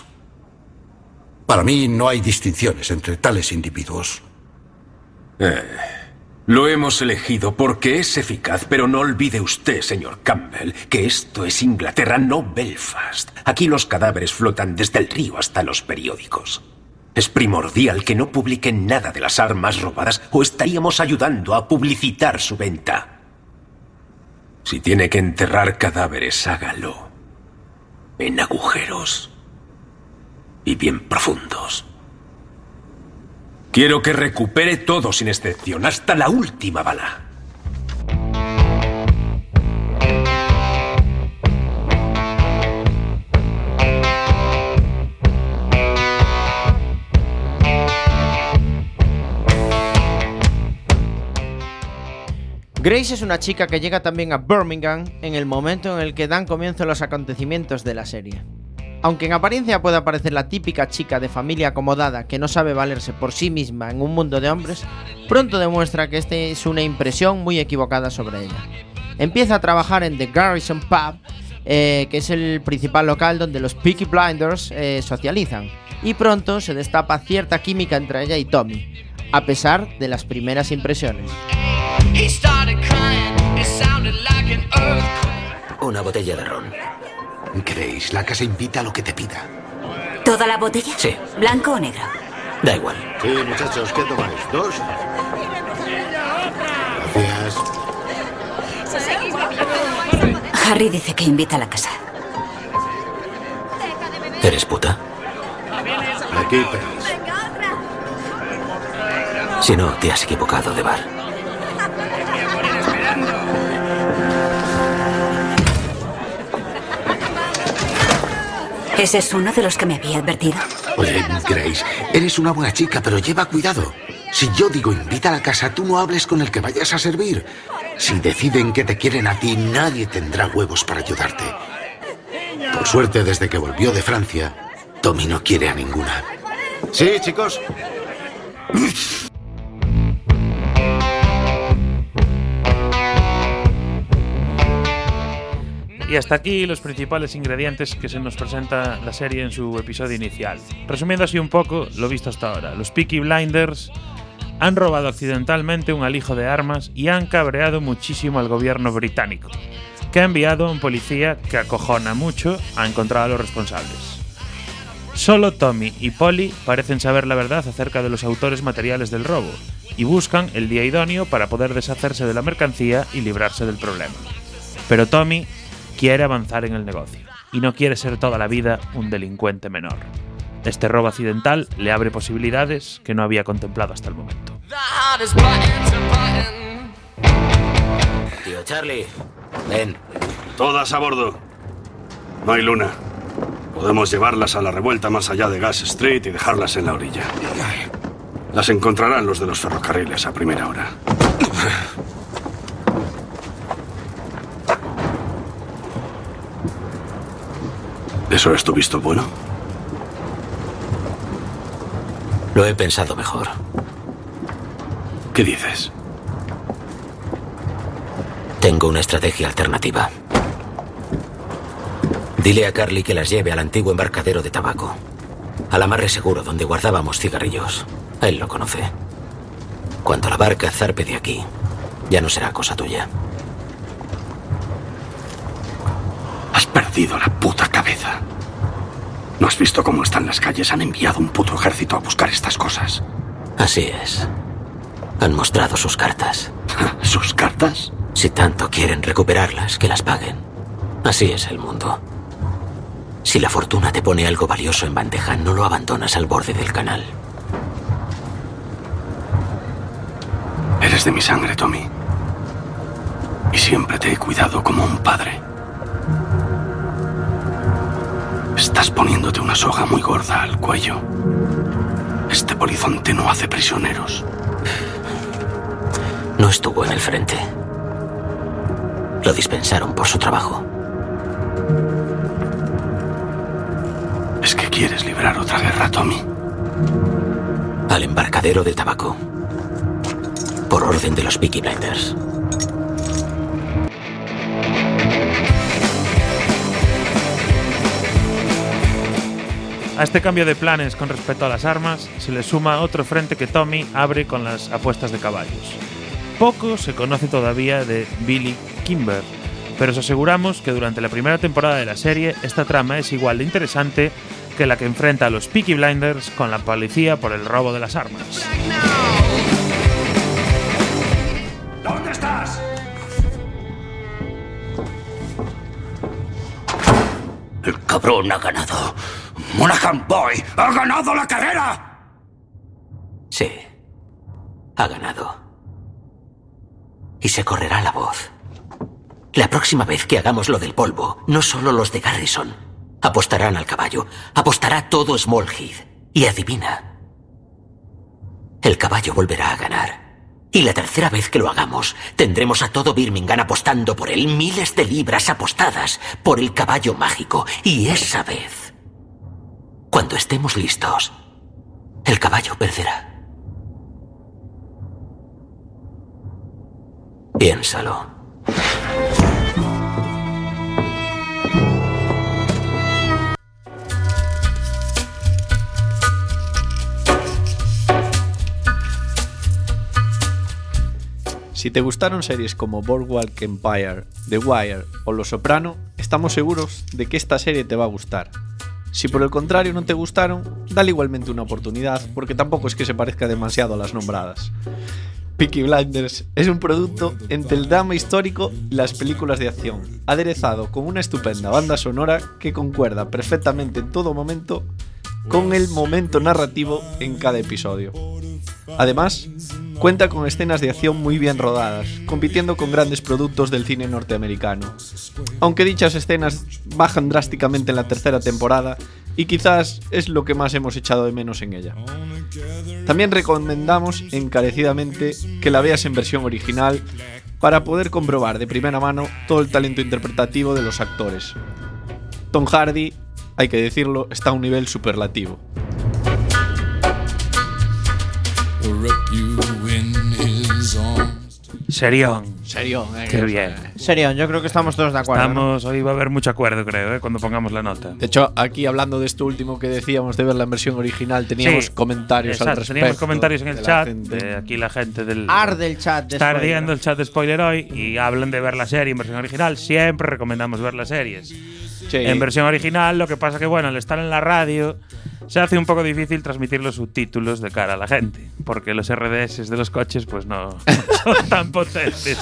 Para mí no hay distinciones entre tales individuos. Eh, lo hemos elegido porque es eficaz, pero no olvide usted, señor Campbell, que esto es Inglaterra, no Belfast. Aquí los cadáveres flotan desde el río hasta los periódicos. Es primordial que no publiquen nada de las armas robadas o estaríamos ayudando a publicitar su venta. Si tiene que enterrar cadáveres, hágalo. En agujeros. Y bien profundos. Quiero que recupere todo sin excepción, hasta la última bala. Grace es una chica que llega también a Birmingham en el momento en el que dan comienzo los acontecimientos de la serie. Aunque en apariencia pueda parecer la típica chica de familia acomodada que no sabe valerse por sí misma en un mundo de hombres, pronto demuestra que esta es una impresión muy equivocada sobre ella. Empieza a trabajar en The Garrison Pub, eh, que es el principal local donde los Peaky Blinders eh, socializan, y pronto se destapa cierta química entre ella y Tommy, a pesar de las primeras impresiones. Una botella de ron. Grace, la casa invita a lo que te pida. ¿Toda la botella? Sí. ¿Blanco o negro? Da igual. Sí, muchachos, ¿qué tomáis? ¿Dos? Gracias. Harry dice que invita a la casa. ¿Eres puta? Aquí pedís. Si no, te has equivocado de bar. ¿Ese es uno de los que me había advertido? Oye, Grace, eres una buena chica, pero lleva cuidado. Si yo digo invita a la casa, tú no hables con el que vayas a servir. Si deciden que te quieren a ti, nadie tendrá huevos para ayudarte. Por suerte, desde que volvió de Francia, Tommy no quiere a ninguna. Sí, chicos. Y hasta aquí los principales ingredientes que se nos presenta la serie en su episodio inicial. Resumiendo así un poco lo visto hasta ahora, los Peaky Blinders han robado accidentalmente un alijo de armas y han cabreado muchísimo al gobierno británico, que ha enviado a un policía que acojona mucho a encontrar a los responsables. Solo Tommy y Polly parecen saber la verdad acerca de los autores materiales del robo y buscan el día idóneo para poder deshacerse de la mercancía y librarse del problema. Pero Tommy quiere avanzar en el negocio y no quiere ser toda la vida un delincuente menor. Este robo accidental le abre posibilidades que no había contemplado hasta el momento. Tío Charlie, ven. Todas a bordo. No hay luna. Podemos llevarlas a la revuelta más allá de Gas Street y dejarlas en la orilla. Las encontrarán los de los ferrocarriles a primera hora. ¿Eso es tu visto bueno? Lo he pensado mejor. ¿Qué dices? Tengo una estrategia alternativa. Dile a Carly que las lleve al antiguo embarcadero de tabaco. Al amarre seguro donde guardábamos cigarrillos. Él lo conoce. Cuando la barca zarpe de aquí, ya no será cosa tuya. Has perdido la puta cabeza. ¿No has visto cómo están las calles? Han enviado un puto ejército a buscar estas cosas. Así es. Han mostrado sus cartas. ¿Sus cartas? Si tanto quieren recuperarlas, que las paguen. Así es el mundo. Si la fortuna te pone algo valioso en bandeja, no lo abandonas al borde del canal. Eres de mi sangre, Tommy. Y siempre te he cuidado como un padre. Estás poniéndote una soga muy gorda al cuello. Este polizonte no hace prisioneros. No estuvo en el frente. Lo dispensaron por su trabajo. Es que quieres librar otra guerra, Tommy. Al embarcadero de tabaco. Por orden de los Peaky Blinders. A este cambio de planes con respecto a las armas se le suma otro frente que Tommy abre con las apuestas de caballos. Poco se conoce todavía de Billy Kimber, pero os aseguramos que durante la primera temporada de la serie esta trama es igual de interesante que la que enfrenta a los Peaky Blinders con la policía por el robo de las armas. ¿Dónde estás? El cabrón ha ganado. Monaghan Boy ha ganado la carrera. Sí. Ha ganado. Y se correrá la voz. La próxima vez que hagamos lo del polvo, no solo los de Garrison apostarán al caballo, apostará todo Small Heath. Y adivina. El caballo volverá a ganar. Y la tercera vez que lo hagamos, tendremos a todo Birmingham apostando por él, miles de libras apostadas por el caballo mágico. Y esa vez Cuando estemos listos, el caballo perderá. Piénsalo. Si te gustaron series como Boardwalk Empire, The Wire o Los Soprano, estamos seguros de que esta serie te va a gustar. Si por el contrario no te gustaron, dale igualmente una oportunidad, porque tampoco es que se parezca demasiado a las nombradas. Peaky Blinders es un producto entre el drama histórico y las películas de acción, aderezado con una estupenda banda sonora que concuerda perfectamente en todo momento con el momento narrativo en cada episodio. Además, cuenta con escenas de acción muy bien rodadas, compitiendo con grandes productos del cine norteamericano. Aunque dichas escenas bajan drásticamente en la tercera temporada, y quizás es lo que más hemos echado de menos en ella. También recomendamos encarecidamente que la veas en versión original para poder comprobar de primera mano todo el talento interpretativo de los actores. Tom Hardy, hay que decirlo, está a un nivel superlativo. Serión. Serión, eh, Qué que- bien. Serión, yo creo que estamos todos de acuerdo. ¿no? Estamos, hoy va a haber mucho acuerdo, creo, ¿eh? cuando pongamos la nota. De hecho, aquí hablando de esto último que decíamos de ver la versión original, teníamos Sí, comentarios al exacto, respecto. Teníamos comentarios en el la chat, de aquí la gente del. Arde el chat de Está ardiendo el chat de spoiler hoy y hablan de ver la serie en versión original. Siempre recomendamos ver las series. En versión original, lo que pasa que, bueno, al estar en la radio, se hace un poco difícil transmitir los subtítulos de cara a la gente, porque los RDS de los coches, pues no son tan potentes.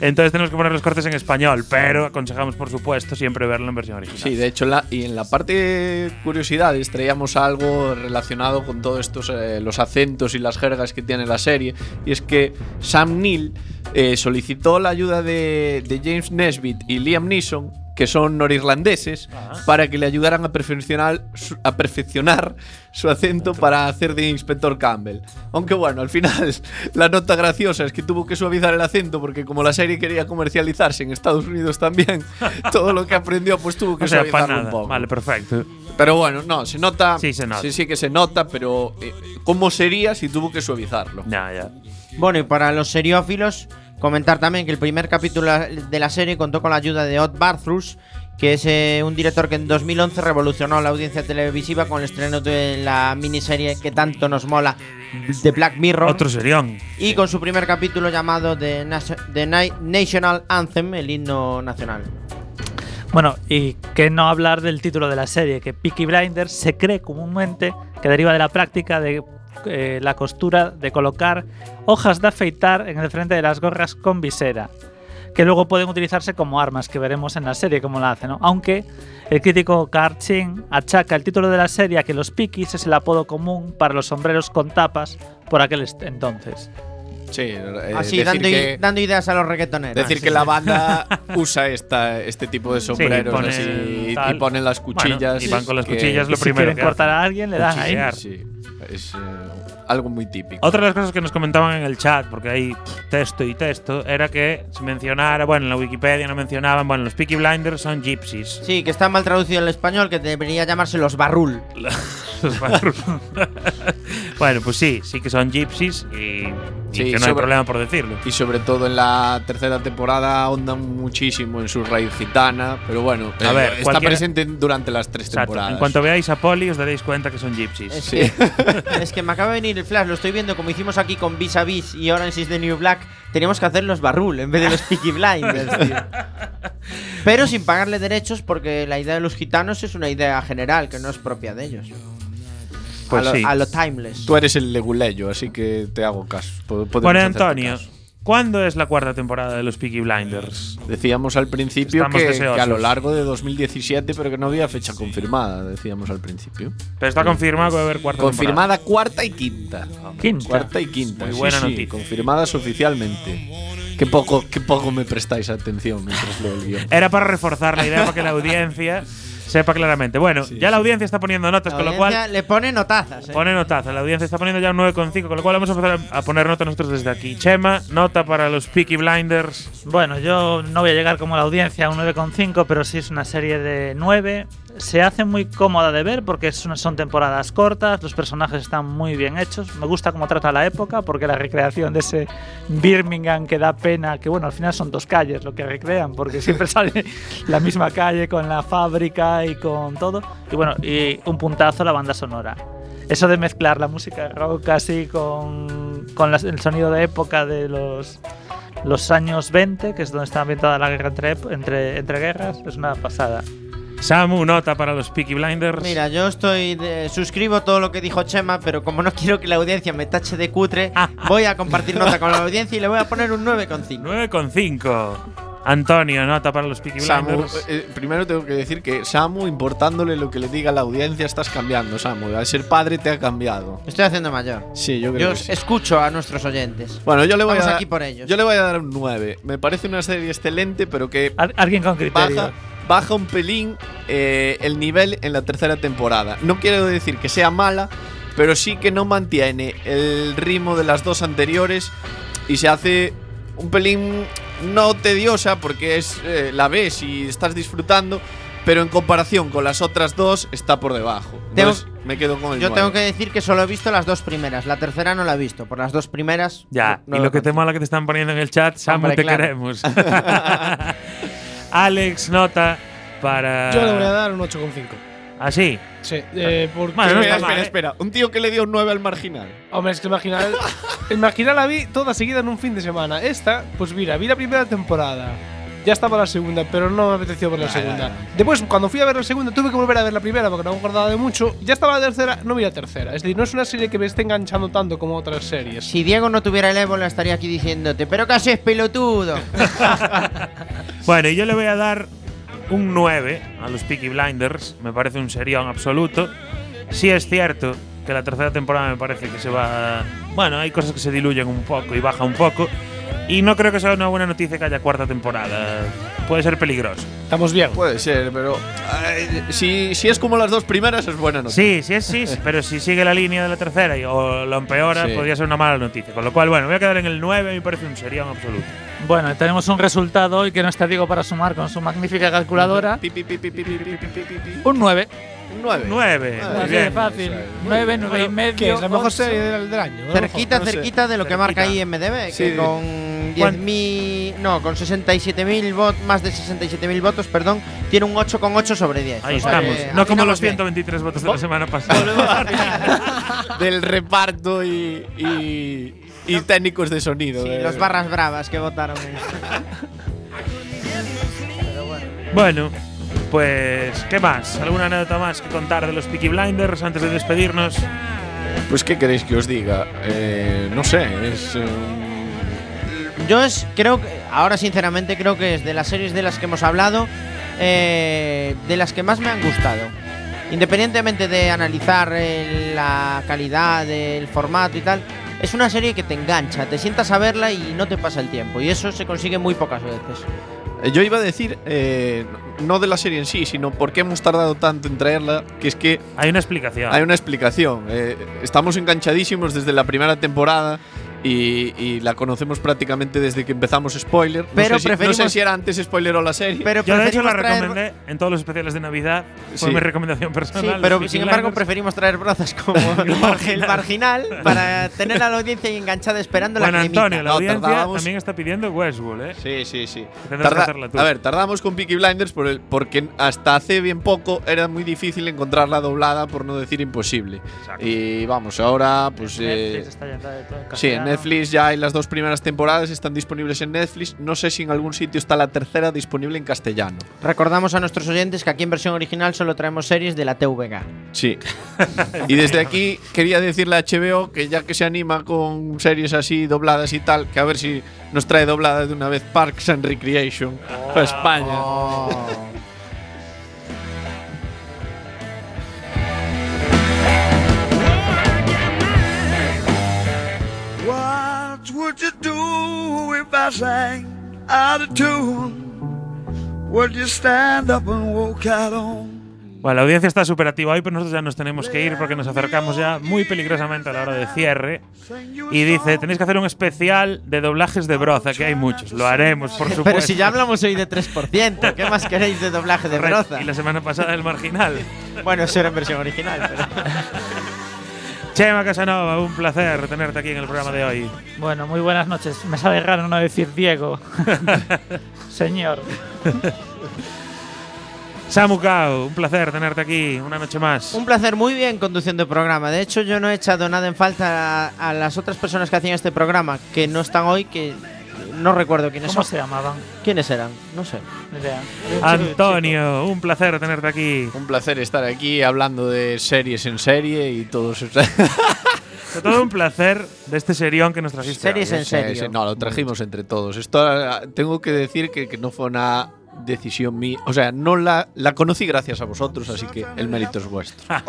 Entonces tenemos que poner los cortes en español, pero aconsejamos, por supuesto, siempre verlo en versión original. Sí, de hecho, la, y en la parte curiosidades traíamos algo relacionado con todos estos, eh, los acentos y las jergas que tiene la serie. Y es que Sam Neill eh, solicitó la ayuda de, de James Nesbitt y Liam Neeson, que son norirlandeses, para que le ayudaran a perfeccionar, su, a perfeccionar su acento para hacer de Inspector Campbell. Aunque bueno, al final la nota graciosa es que tuvo que suavizar el acento porque como la serie quería comercializarse en Estados Unidos también, todo lo que aprendió pues tuvo que O sea, suavizarlo un poco. Vale, perfecto. Pero bueno, no, se nota. Sí, se nota. Sí, sí que se nota, pero eh, ¿cómo sería si tuvo que suavizarlo? Ya, ya. Bueno, y para los seriófilos, comentar también que el primer capítulo de la serie contó con la ayuda de Odd Barthrus, que es eh, un director que en 2011 revolucionó la audiencia televisiva con el estreno de la miniserie que tanto nos mola, The Black Mirror. Otro serión. Y con su primer capítulo llamado The, National Anthem, el himno nacional. Bueno, y que no hablar del título de la serie, que Peaky Blinders se cree comúnmente que deriva de la práctica de eh, la costura de colocar hojas de afeitar en el frente de las gorras con visera, que luego pueden utilizarse como armas, que veremos en la serie cómo la hace, ¿no? Aunque el crítico Carl Chin achaca el título de la serie a que los Pikis es el apodo común para los sombreros con tapas por aquel entonces. Sí, eh, Así, decir dando, que- dando ideas a los reggaetoneros. Decir que sí. la banda usa esta, este tipo de sombreros ponen así, tal. y ponen las Bueno, cuchillas. y van con las que- cuchillas lo Y si primero quieren que cortar a alguien, le dan ahí. Sí, es eh, algo muy típico. Otra de las cosas que nos comentaban en el chat, porque hay texto y texto, era que se mencionara, bueno, en la Wikipedia no mencionaban, bueno, los Peaky Blinders son gypsies. Sí, que está mal traducido al español, que debería llamarse los Barrul. Los barros. bueno, pues sí, sí que son gypsies y, y Sí, que no hay sobre- problema por decirlo. Y sobre todo en la tercera temporada ahondan muchísimo en su raíz gitana, pero bueno, A eh, ver, está presente durante las tres Exacto. temporadas. En cuanto veáis a Polly os daréis cuenta que son gypsies. Es, que, es que me acaba de venir el flash, lo estoy viendo como hicimos aquí con Vis a Vis y Orange is the New Black. Teníamos que hacer los Barrul en vez de los Peaky Blinders, tío. Pero sin pagarle derechos porque la idea de los gitanos es una idea general que no es propia de ellos. Pues a, lo, sí. a lo timeless. Tú eres el leguleyo, así que te hago caso. Po- podemos Bueno, Antonio, caso. ¿cuándo es la cuarta temporada de los Peaky Blinders? Decíamos al principio que, que a lo largo de 2017, pero que no había fecha confirmada, decíamos al principio. Pero está confirmado que va a haber cuarta Confirmada cuarta y quinta. Quinta. Cuarta y quinta. Muy sí, buena sí, noticia. Confirmadas oficialmente. Qué poco, qué poco me prestáis atención mientras leo el guion. Era para reforzar la idea para que la audiencia sepa claramente. Bueno, ya la audiencia está poniendo notas, La con lo cual le pone notazas. ¿eh? pone notaza. La audiencia está poniendo ya un 9,5, con lo cual vamos a empezar a poner nota nosotros desde aquí. Chema, nota para los Peaky Blinders. Bueno, yo no voy a llegar como la audiencia a un 9,5, pero sí es una serie de 9. Se hace muy cómoda de ver porque una- son temporadas cortas, los personajes están muy bien hechos. Me gusta cómo trata la época porque la recreación de ese Birmingham que da pena, que bueno, al final son dos calles lo que recrean porque siempre sale la misma calle con la fábrica y con todo. Y bueno, y un puntazo la banda sonora. Eso de mezclar la música rock así con, con las- el sonido de época de los, los años 20, que es donde está ambientada la guerra entre, entre, entre guerras, es una pasada. Samu, nota para los Peaky Blinders. Mira, yo estoy de- suscribo todo lo que dijo Chema, pero como no quiero que la audiencia me tache de cutre, voy a compartir nota con la audiencia y le voy a poner un 9,5. 9,5. Antonio, nota para los Peaky Samu, Blinders. eh, primero tengo que decir que Samu, importándole lo que le diga la audiencia, estás cambiando, Samu. Al ser padre te ha cambiado. Estoy haciendo mayor. Sí, yo creo Yo que sí. escucho a nuestros oyentes. Bueno, yo le voy Vamos a dar, aquí por ellos. Yo le voy a dar un 9. Me parece una serie excelente, pero que alguien con criterio. baja, baja un pelín eh, el nivel en la tercera temporada. No quiero decir que sea mala, pero sí que no mantiene el ritmo de las dos anteriores y se hace un pelín no tediosa porque es eh, la ves y estás disfrutando, pero en comparación con las otras dos está por debajo. Tengo- Entonces, me quedo con el Yo 9. tengo que decir que solo he visto las dos primeras. La tercera no la he visto. Por las dos primeras. Ya, no y lo que te mola que te están poniendo en el chat, Samu, Hombre, te claro. queremos. Alex, nota para. Yo le voy a dar un 8,5. ¿Ah, sí? Sí, eh, porque. Bueno, no espera, mal, espera, ¿eh? espera. Un tío que le dio un 9 al marginal. Hombre, es que el marginal. el marginal la vi toda seguida en un fin de semana. Esta, pues mira, vi la primera temporada. Ya estaba la segunda, pero no me apeteció ver la segunda. Después, cuando fui a ver la segunda, tuve que volver a ver la primera porque no me acordaba de mucho. Ya estaba la tercera, no vi la tercera. Es decir, no es una serie que me esté enganchando tanto como otras series. Si Diego no tuviera el ébola, estaría aquí diciéndote, pero casi es pelotudo. Bueno, yo le voy a dar un 9 a los Peaky Blinders. Me parece un serión absoluto. Sí es cierto que la tercera temporada me parece que se va. Bueno, hay cosas que se diluyen un poco y baja un poco. Y no creo que sea una buena noticia que haya cuarta temporada. Puede ser peligroso. Estamos bien. Puede ser, pero ay, si, si es como las dos primeras es buena noticia. Sí, sí es sí, sí, pero si sigue la línea de la tercera y, o lo empeora, Sí. podría ser una mala noticia. Con lo cual, bueno, voy a quedar en el 9, me parece un serión absoluto. Bueno, tenemos un resultado hoy que no está Diego para sumar con su magnífica calculadora. Un 9. Un 9. 9. Así de fácil. 9, 9 y medio. ¿Qué es la mejor once. serie del, del año? ¿no? cerquita, No sé. cerquita de lo que marca ahí MDB, Sí. que con 10.000, no, con 67.000 votos, más de 67.000 votos, perdón, tiene un 8,8 sobre 10. Ahí O sea estamos. que No como afinamos los bien. 123 votos de la semana pasada. Del reparto y, y, y técnicos de sonido. Sí, eh. los barras bravas que votaron. Bueno, pues, ¿qué más? ¿Alguna anécdota más que contar de los Peaky Blinders antes de despedirnos? Pues, ¿qué queréis que os diga? Eh, no sé, es. eh, Yo es, creo que, ahora sinceramente creo que es de las series de las que hemos hablado, eh, de las que más me han gustado. Independientemente de analizar eh, la calidad del formato y tal, es una serie que te engancha, te sientas a verla y no te pasa el tiempo. Y eso se consigue muy pocas veces. Yo iba a decir, eh, no de la serie en sí, sino por qué hemos tardado tanto en traerla, que es que Hay una explicación. hay una explicación. Eh, estamos enganchadísimos desde la primera temporada y, y la conocemos prácticamente desde que empezamos spoiler. No Pero sé si- no sé, preferimos- si era antes spoiler o la serie. Pero Yo de hecho la preferimos recomendé en todos los especiales de Navidad. Fue Sí. mi recomendación personal. Sí, pero Peaky sin embargo Blinders. preferimos traer brozas como el marginal, marginal para tener a la audiencia enganchada esperando Bueno, la cremita. Antonio, la No, audiencia tardábamos- también está pidiendo Westworld, ¿eh? Sí, sí, sí. Tarda- a ver, tardamos con Peaky Blinders por el- porque hasta hace bien poco era muy difícil encontrarla doblada, por no decir imposible. Y vamos, ahora pues... eh, está de todo en Sí, en. Netflix ya hay las dos primeras temporadas, están disponibles en Netflix. No sé si en algún sitio está la tercera disponible en castellano. Recordamos a nuestros oyentes que aquí en versión original solo traemos series de la TVG. Sí. y desde aquí quería decirle a HBO que ya que se anima con series así dobladas y tal, que a ver si nos trae doblada de una vez Parks and Recreation para España. What do if I sang out of tune? Would you stand up and walk out on Bueno, la audiencia está superativa hoy, pero nosotros ya nos tenemos que ir porque nos acercamos ya muy peligrosamente a la hora de cierre. Y dice, tenéis que hacer un especial de doblajes de broza, que hay muchos. Lo haremos, por supuesto. Pero si ya hablamos hoy de 3%, ¿qué más queréis de doblaje de broza? Y la semana pasada el marginal. Bueno, eso era en versión original, pero. Chema Casanova, un placer tenerte aquí en el programa de hoy. Bueno, muy buenas noches. Me sabe raro no decir Diego. Señor. Samu Cao, un placer tenerte aquí una noche más. Un placer, muy bien conduciendo el programa. De hecho, yo no he echado nada en falta a, a las otras personas que hacían este programa, que no están hoy, que no recuerdo quiénes ¿Cómo son. se llamaban? ¿Quiénes eran? No sé. Antonio, un placer tenerte aquí. Un placer estar aquí hablando de series en serie y todo eso. Fue todo un placer de este serión que nos trajiste. Series hoy. en serio. Sí, sí, no, lo trajimos entre todos. Esto tengo que decir que, que no fue una decisión mía. O sea, no la, la conocí gracias a vosotros, así que el mérito es vuestro.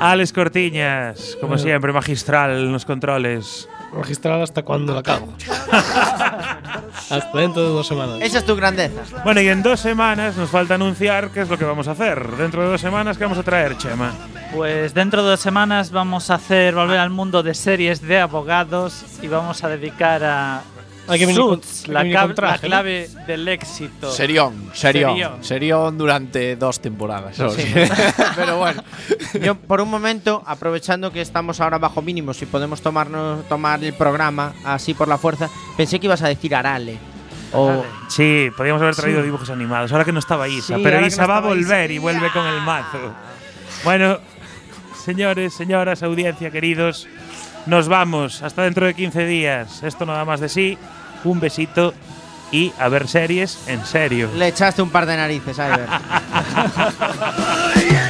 Alex Cortiñas, como siempre, magistral en los controles. Magistral hasta cuando la cago. hasta dentro de dos semanas. Esa es tu grandeza. Bueno, y en dos semanas nos falta anunciar qué es lo que vamos a hacer. Dentro de dos semanas, ¿qué vamos a traer, Chema? Pues dentro de dos semanas vamos a hacer volver al mundo de series de abogados y vamos a dedicar a Hay que venir con- Suits, hay que la, venir cab- con traje, la ¿no? clave del éxito. Serión, serión, Serión. serión durante dos temporadas. Sí. sí. Pero bueno, Yo, por un momento, aprovechando que estamos ahora bajo mínimos y podemos tomarnos, tomar el programa así por la fuerza, pensé que ibas a decir Arale. O, Sí, podríamos haber traído Sí. dibujos animados. Ahora que no estaba Isa, Sí, pero Isa no va a estaba Isa. volver y vuelve con el mazo. Bueno, señores, señoras, audiencia, queridos, nos vamos. Hasta dentro de 15 días. Esto no da más de sí. Un besito y a ver series en serio. le echaste un par de narices, a ver.